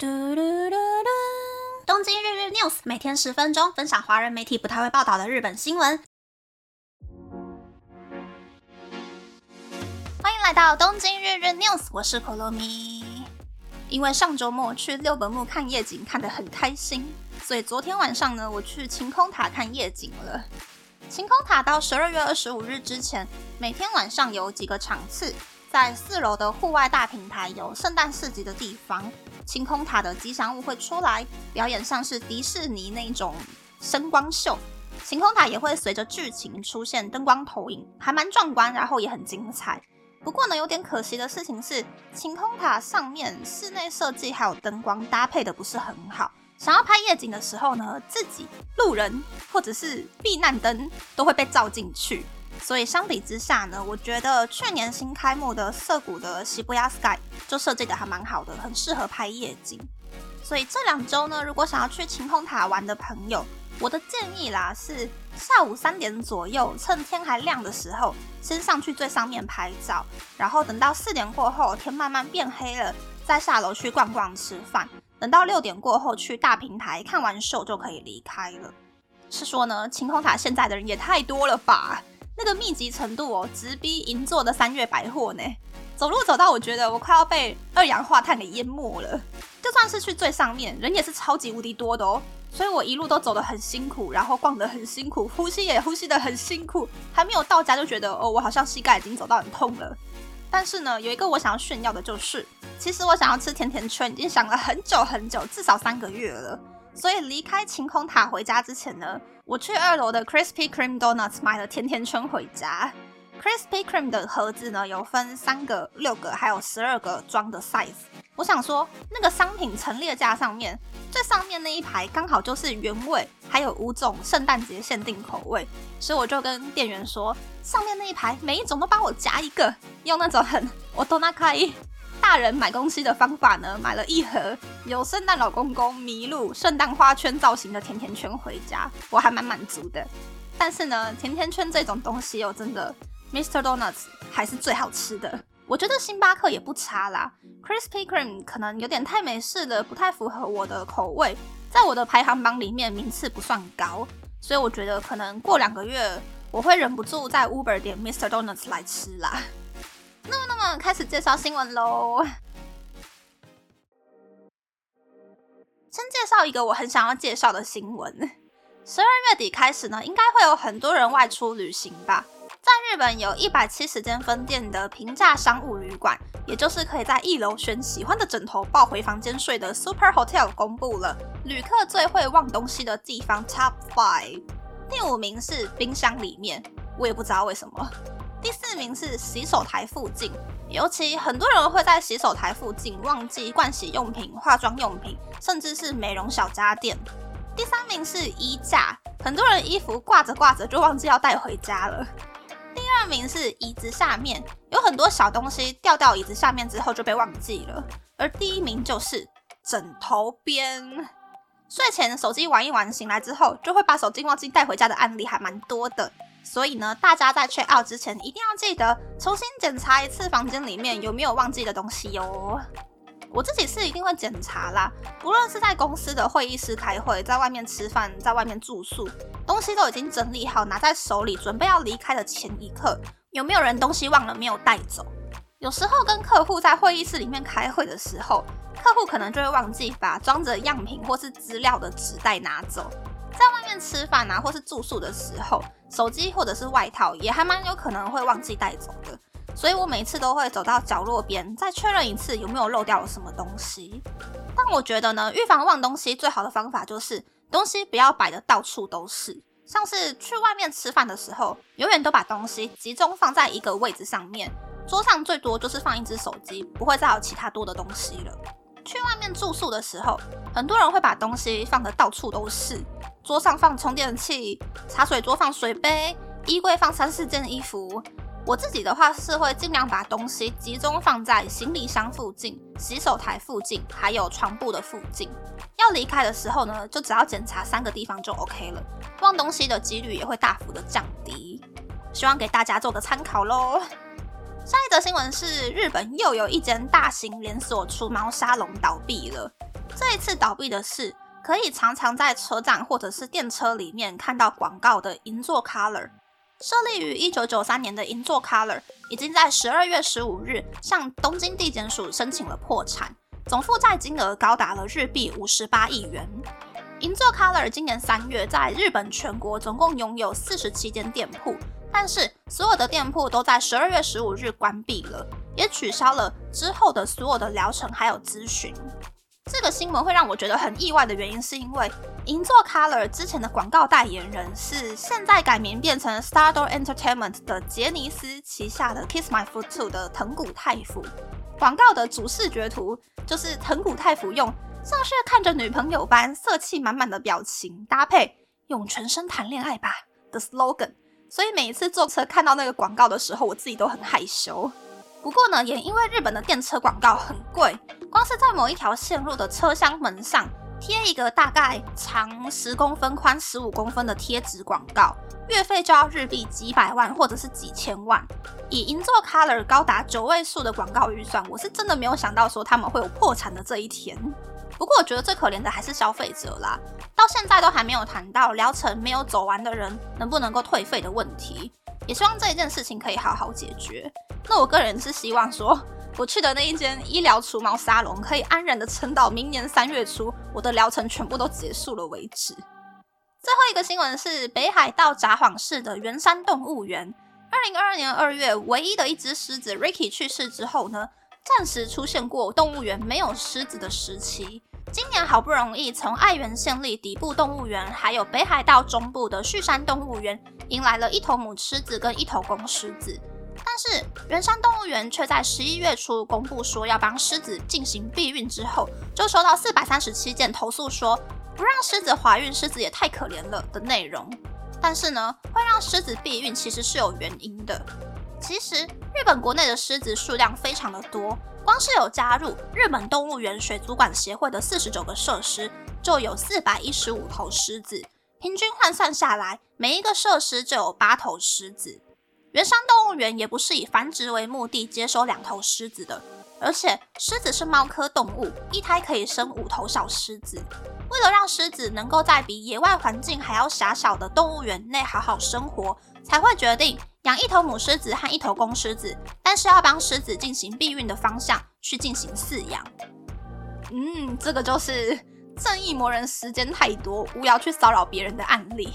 嘟嘟嘟嘟！东京日日 news 每天十分钟，分享华人媒体不太会报道的日本新闻。欢迎来到东京日日 news，我是可乐咪。因为上周末去六本木看夜景看得很开心，所以昨天晚上呢，我去晴空塔看夜景了。晴空塔到十二月二十五日之前，每天晚上有几个场次。在四楼的户外大平台有圣诞市集的地方，晴空塔的吉祥物会出来表演，像是迪士尼那种声光秀。晴空塔也会随着剧情出现灯光投影，还蛮壮观，然后也很精彩。不过呢，有点可惜的事情是，晴空塔上面室内设计还有灯光搭配的不是很好，想要拍夜景的时候呢，自己路人或者是避难灯都会被照进去。所以相比之下呢，我觉得去年新开幕的涩谷的西布亚 Sky 就设计的还蛮好的，很适合拍夜景。所以这两周呢，如果想要去晴空塔玩的朋友，我的建议啦是下午三点左右，趁天还亮的时候，先上去最上面拍照，然后等到四点过后，天慢慢变黑了，再下楼去逛逛吃饭，等到六点过后去大平台看完秀就可以离开了。是说呢，晴空塔现在的人也太多了吧？那个密集程度哦，直逼银座的三月百货呢。走路走到，我觉得我快要被二氧化碳给淹没了。就算是去最上面，人也是超级无敌多的哦。所以我一路都走得很辛苦，然后逛得很辛苦，呼吸也 呼吸得很辛苦。还没有到家就觉得哦，我好像膝盖已经走到很痛了。但是呢，有一个我想要炫耀的就是，其实我想要吃甜甜圈已经想了很久很久，至少三个月了。所以离开晴空塔回家之前呢。我去二楼的 Krispy Kreme Donuts 买了甜甜圈回家。Krispy Kreme 的盒子呢，有分三个、六个，还有十二个装的 size。我想说，那个商品陈列架上面最上面那一排刚好就是原味，还有五种圣诞节限定口味，所以我就跟店员说，上面那一排每一种都帮我夹一个，用那种很我都那可以。大人买东西的方法呢？买了一盒有圣诞老公公、麋鹿、圣诞花圈造型的甜甜圈回家，我还蛮满足的。但是呢，甜甜圈这种东西哦，真的，Mr. Donuts 还是最好吃的。我觉得星巴克也不差啦，Krispy Kreme 可能有点太美式了，不太符合我的口味，在我的排行榜里面名次不算高，所以我觉得可能过两个月我会忍不住在 Uber 点 Mr. Donuts 来吃啦。那么，那么开始介绍新闻喽。先介绍一个我很想要介绍的新闻。十二月底开始呢，应该会有很多人外出旅行吧。在日本有一百七十间分店的平价商务旅馆，也就是可以在一楼选喜欢的枕头抱回房间睡的 Super Hotel 公布了旅客最会忘东西的地方 Top Five。第五名是冰箱里面，我也不知道为什么。第四名是洗手台附近，尤其很多人会在洗手台附近忘记盥洗用品、化妆用品，甚至是美容小家电。第三名是衣架，很多人衣服挂着挂着就忘记要带回家了。第二名是椅子下面，有很多小东西掉到椅子下面之后就被忘记了。而第一名就是枕头边，睡前手机玩一玩，醒来之后就会把手机忘记带回家的案例还蛮多的。所以呢，大家在 check out 之前一定要记得重新检查一次房间里面有没有忘记的东西哟。我自己是一定会检查啦，不论是在公司的会议室开会，在外面吃饭，在外面住宿，东西都已经整理好，拿在手里，准备要离开的前一刻，有没有人东西忘了没有带走？有时候跟客户在会议室里面开会的时候，客户可能就会忘记把装着样品或是资料的纸袋拿走。在外面吃饭啊，或是住宿的时候，手机或者是外套也还蛮有可能会忘记带走的。所以我每次都会走到角落边，再确认一次有没有漏掉了什么东西。但我觉得呢，预防忘东西最好的方法就是东西不要摆的到处都是。像是去外面吃饭的时候，永远都把东西集中放在一个位置上面，桌上最多就是放一只手机，不会再有其他多的东西了。去外面住宿的时候，很多人会把东西放的到处都是。桌上放充电器，茶水桌放水杯，衣柜放三四件衣服。我自己的话是会尽量把东西集中放在行李箱附近、洗手台附近，还有床铺的附近。要离开的时候呢，就只要检查三个地方就 OK 了，忘东西的几率也会大幅的降低。希望给大家做个参考喽。下一则新闻是，日本又有一间大型连锁除毛沙龙倒闭了。这一次倒闭的是可以常常在车站或者是电车里面看到广告的银座 Color。设立于一九九三年的银座 Color 已经在十二月十五日向东京地检署申请了破产，总负债金额高达了日币五十八亿元。银座 Color 今年三月在日本全国总共拥有四十七间店铺，但是所有的店铺都在十二月十五日关闭了，也取消了之后的所有的疗程还有咨询。这个新闻会让我觉得很意外的原因，是因为银座 Color 之前的广告代言人是现在改名变成 Stardor Entertainment 的杰尼斯旗下的 Kiss My Foot Two 的藤谷太辅。广告的主视觉图就是藤谷太辅用像是看着女朋友般色气满满的表情，搭配用全身谈恋爱吧的 slogan，所以每一次坐车看到那个广告的时候，我自己都很害羞。不过呢，也因为日本的电车广告很贵，光是在某一条线路的车厢门上贴一个大概长十公分、宽十五公分的贴纸广告，月费就要日币几百万或者是几千万。以银座 Color 高达九位数的广告预算，我是真的没有想到说他们会有破产的这一天。不过我觉得最可怜的还是消费者啦，到现在都还没有谈到疗程没有走完的人能不能够退费的问题。也希望这一件事情可以好好解决。那我个人是希望说，我去的那一间医疗除毛沙龙可以安然的撑到明年三月初，我的疗程全部都结束了为止。最后一个新闻是北海道札幌市的圆山动物园，二零二二年二月，唯一的一只狮子 Ricky 去世之后呢，暂时出现过动物园没有狮子的时期。今年好不容易从爱媛县立底部动物园，还有北海道中部的旭山动物园，迎来了一头母狮子跟一头公狮子。但是圆山动物园却在十一月初公布说要帮狮子进行避孕之后，就收到四百三十七件投诉，说不让狮子怀孕，狮子也太可怜了的内容。但是呢，会让狮子避孕其实是有原因的。其实日本国内的狮子数量非常的多。光是有加入日本动物园水族馆协会的四十九个设施，就有四百一十五头狮子，平均换算下来，每一个设施就有八头狮子。原山动物园也不是以繁殖为目的接收两头狮子的，而且狮子是猫科动物，一胎可以生五头小狮子。为了让狮子能够在比野外环境还要狭小的动物园内好好生活，才会决定。养一头母狮子和一头公狮子，但是要帮狮子进行避孕的方向去进行饲养。嗯，这个就是正义魔人时间太多，无聊去骚扰别人的案例，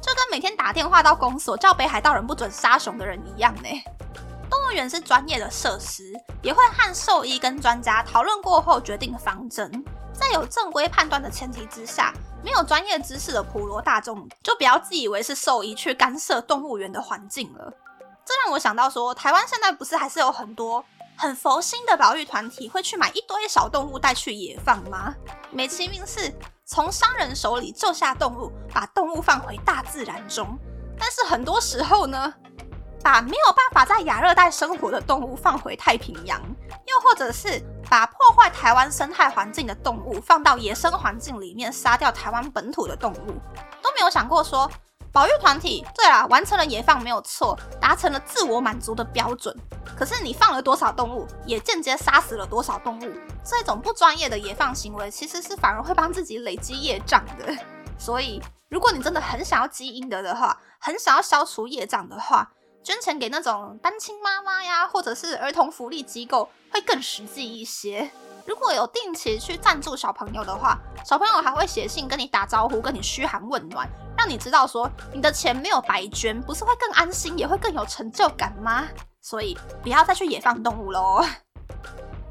就跟每天打电话到公所叫北海道人不准杀熊的人一样呢。动物园是专业的设施，也会和兽医跟专家讨论过后决定方针，在有正规判断的前提之下。没有专业知识的普罗大众，就不要自以为是兽医去干涉动物园的环境了。这让我想到说，台湾现在不是还是有很多很佛心的保育团体会去买一堆小动物带去野放吗？美其名是从商人手里救下动物，把动物放回大自然中。但是很多时候呢，把没有办法在亚热带生活的动物放回太平洋，又或者是。把破坏台湾生态环境的动物放到野生环境里面，杀掉台湾本土的动物，都没有想过说保育团体对啦，完成了野放没有错，达成了自我满足的标准。可是你放了多少动物，也间接杀死了多少动物，这种不专业的野放行为，其实是反而会帮自己累积业障的。所以，如果你真的很想要积阴德的话，很想要消除业障的话，捐钱给那种单亲妈妈呀，或者是儿童福利机构，会更实际一些。如果有定期去赞助小朋友的话，小朋友还会写信跟你打招呼，跟你嘘寒问暖，让你知道说你的钱没有白捐，不是会更安心，也会更有成就感吗？所以不要再去野放动物喽。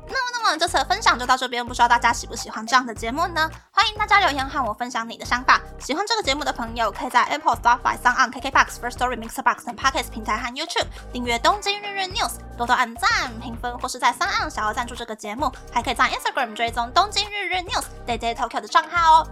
那么，那么这次的分享就到这边，不知道大家喜不喜欢这样的节目呢？欢迎大家留言和我分享你的想法。喜欢这个节目的朋友，可以在 Apple、Spotify、s o n KKBox、First Story、Mixbox 等 Podcast 平台和 YouTube 订阅《东京日日 News》，多多按赞、评分，或是在 s o n 想要赞助这个节目，还可以在 Instagram 追踪《东京日日 News》Day Day Tokyo 的账号哦。